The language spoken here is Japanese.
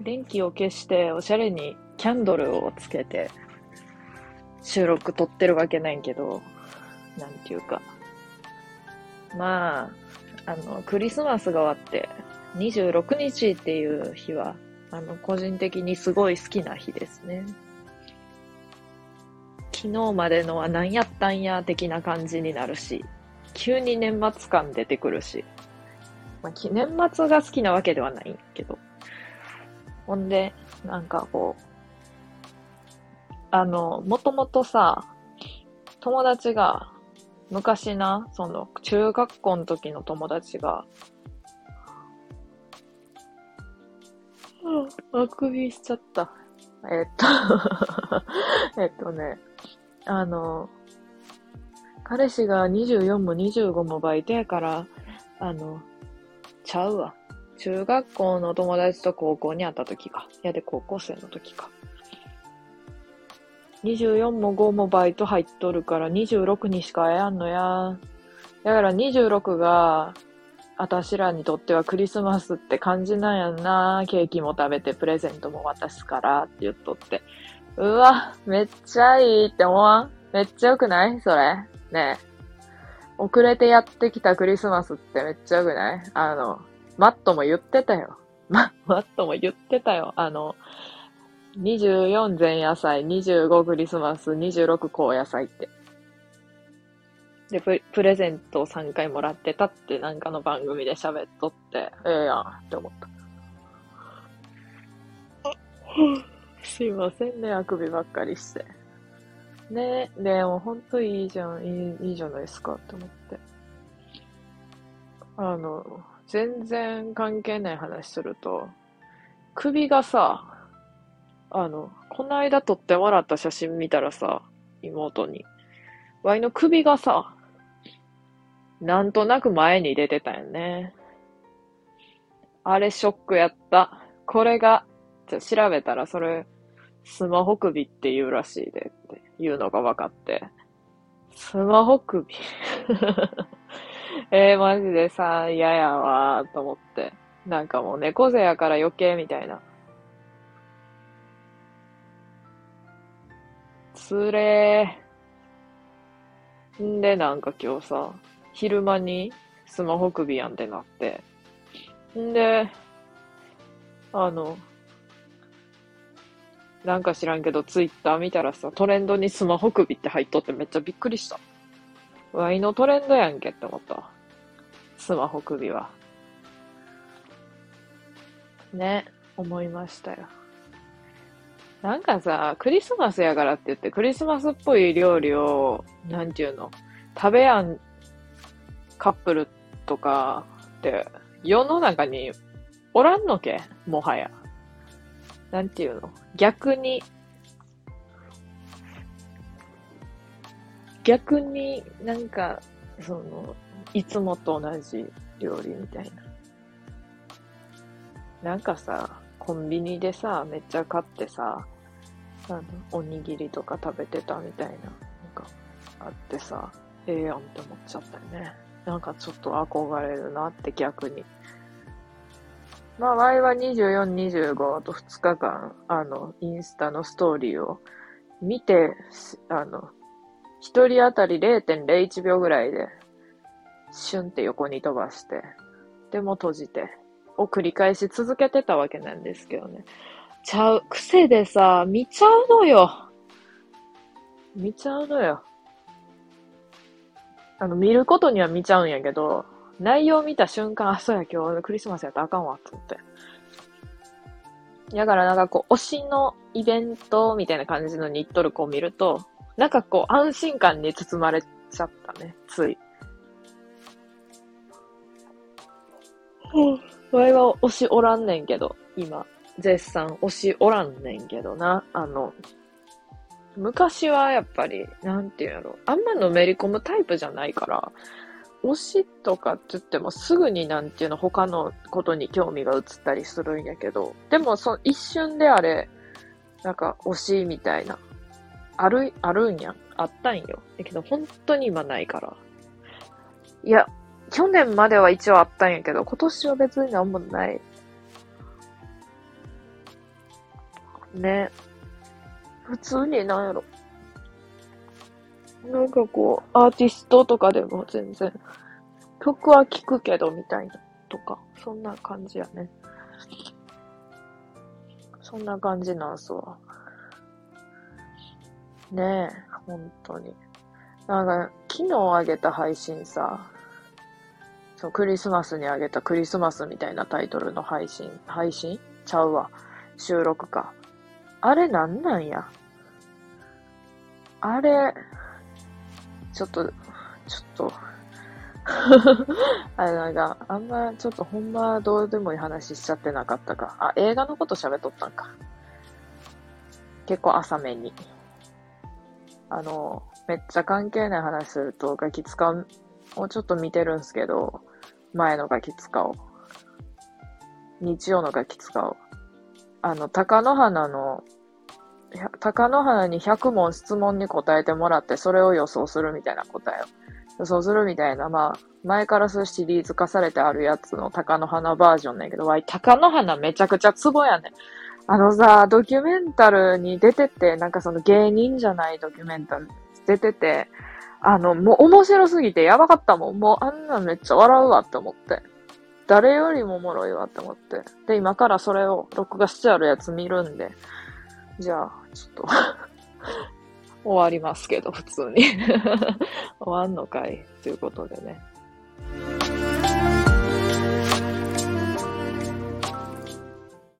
電気を消しておしゃれにキャンドルをつけて収録撮ってるわけないけど、なんていうか。まあ、あの、クリスマスが終わって26日っていう日は、あの、個人的にすごい好きな日ですね。昨日までのは何やったんや的な感じになるし、急に年末感出てくるし、まあ、年末が好きなわけではないけど、ほんで、なんかこう、あの、もともとさ、友達が、昔な、その、中学校の時の友達が、うん、あくびしちゃった。えっと えっとね、あの、彼氏が24も25もバイトやから、あの、ちゃうわ。中学校の友達と高校に会った時か。いやで高校生の時か。24も5もバイト入っとるから26にしか会えんのや。だから26が、あたしらにとってはクリスマスって感じなんやんな。ケーキも食べてプレゼントも渡すからって言っとって。うわ、めっちゃいいって思わん？めっちゃ良くない？それ。ねえ。遅れてやってきたクリスマスってめっちゃ良くない？あの、マットも言ってたよ。マ マットも言ってたよ。あの、24前夜祭、25クリスマス、26高野菜って。でプ、プレゼントを3回もらってたってなんかの番組で喋っとって、ええやんって思った。すいませんね、あくびばっかりして。ねえでもほんといいじゃん、いいいいじゃないですかって思って。あの、全然関係ない話すると、首がさ、あの、この間撮ってもらった写真見たらさ、妹に。ワイの首がさ、なんとなく前に出てたよね。あれショックやった。これが、じゃ調べたらそれ、スマホ首って言うらしいでっていうのが分かって。スマホ首 えー、マジでさ、嫌やわーと思って。なんかもう猫背やから余計みたいな。つれー。んで、なんか今日さ、昼間にスマホ首やんってなって。んで、あの、なんか知らんけど、ツイッター見たらさ、トレンドにスマホ首って入っとってめっちゃびっくりした。ワイのトレンドやんけって思った。スマホ首は。ね、思いましたよ。なんかさ、クリスマスやからって言って、クリスマスっぽい料理を、なんていうの、食べやんカップルとかって、世の中におらんのけもはや。なんていうの？逆に、逆になんか、その、いつもと同じ料理みたいな。なんかさ、コンビニでさ、めっちゃ買ってさ、あの、おにぎりとか食べてたみたいな、なんか、あってさ、ええやんって思っちゃったよね。なんかちょっと憧れるなって逆に。まあ、Y は24、25と2日間、あの、インスタのストーリーを見て、あの、一人当たり0.01秒ぐらいで、シュンって横に飛ばして、でも閉じて、を繰り返し続けてたわけなんですけどね。ちゃう、癖でさ、見ちゃうのよ。見ちゃうのよ。あの、見ることには見ちゃうんやけど、内容見た瞬間、あ、そうや、今日クリスマスやったらあかんわ、と思って。だからなんかこう、推しのイベントみたいな感じのニットルコを見ると、なんかこう、安心感に包まれちゃったね、つい。うん。わいは推しおらんねんけど、今、絶賛推しおらんねんけどな。あの、昔はやっぱり、なんていうんやろ、あんまのめり込むタイプじゃないから、推しとかって言ってもすぐになんていうの他のことに興味が移ったりするんやけど、でもその一瞬であれ、なんか推しみたいなある、あるんやん。あったんよ。だけど、本当に今ないから。いや、去年までは一応あったんやけど、今年は別になんもない。ね。普通になんやろ。なんかこう、アーティストとかでも全然、曲は聴くけどみたいな、とか、そんな感じやね。そんな感じなんすわ。ねえ、本当に。なんか、昨日あげた配信さ、そう、クリスマスにあげたクリスマスみたいなタイトルの配信、配信？ちゃうわ。収録か。あれなんなんや？あれ、ちょっと、ちょっと あれなんか、あんま、ちょっとほんまどうでもいい話しちゃってなかったか。あ、映画のこと喋っとったんか。結構浅めに。あの、めっちゃ関係ない話すると、ガキ使うをちょっと見てるんすけど、前のガキ使を。日曜のガキ使を。あの、高野花の、高野花に100問質問に答えてもらって、それを予想するみたいな答えを。予想するみたいな、まあ、前からそうシリーズ化されてあるやつの高野花バージョンねんけど、わい、高野花めちゃくちゃツボやねん。あのさ、ドキュメンタルに出てて、なんかその芸人じゃないドキュメンタル出てて、あの、もう面白すぎてやばかったもん。もうあんなめっちゃ笑うわって思って。誰よりもおもろいわって思って。で、今からそれを録画してあるやつ見るんで、じゃあ、ちょっと 終わりますけど、普通に 終わんのかい？ということでね。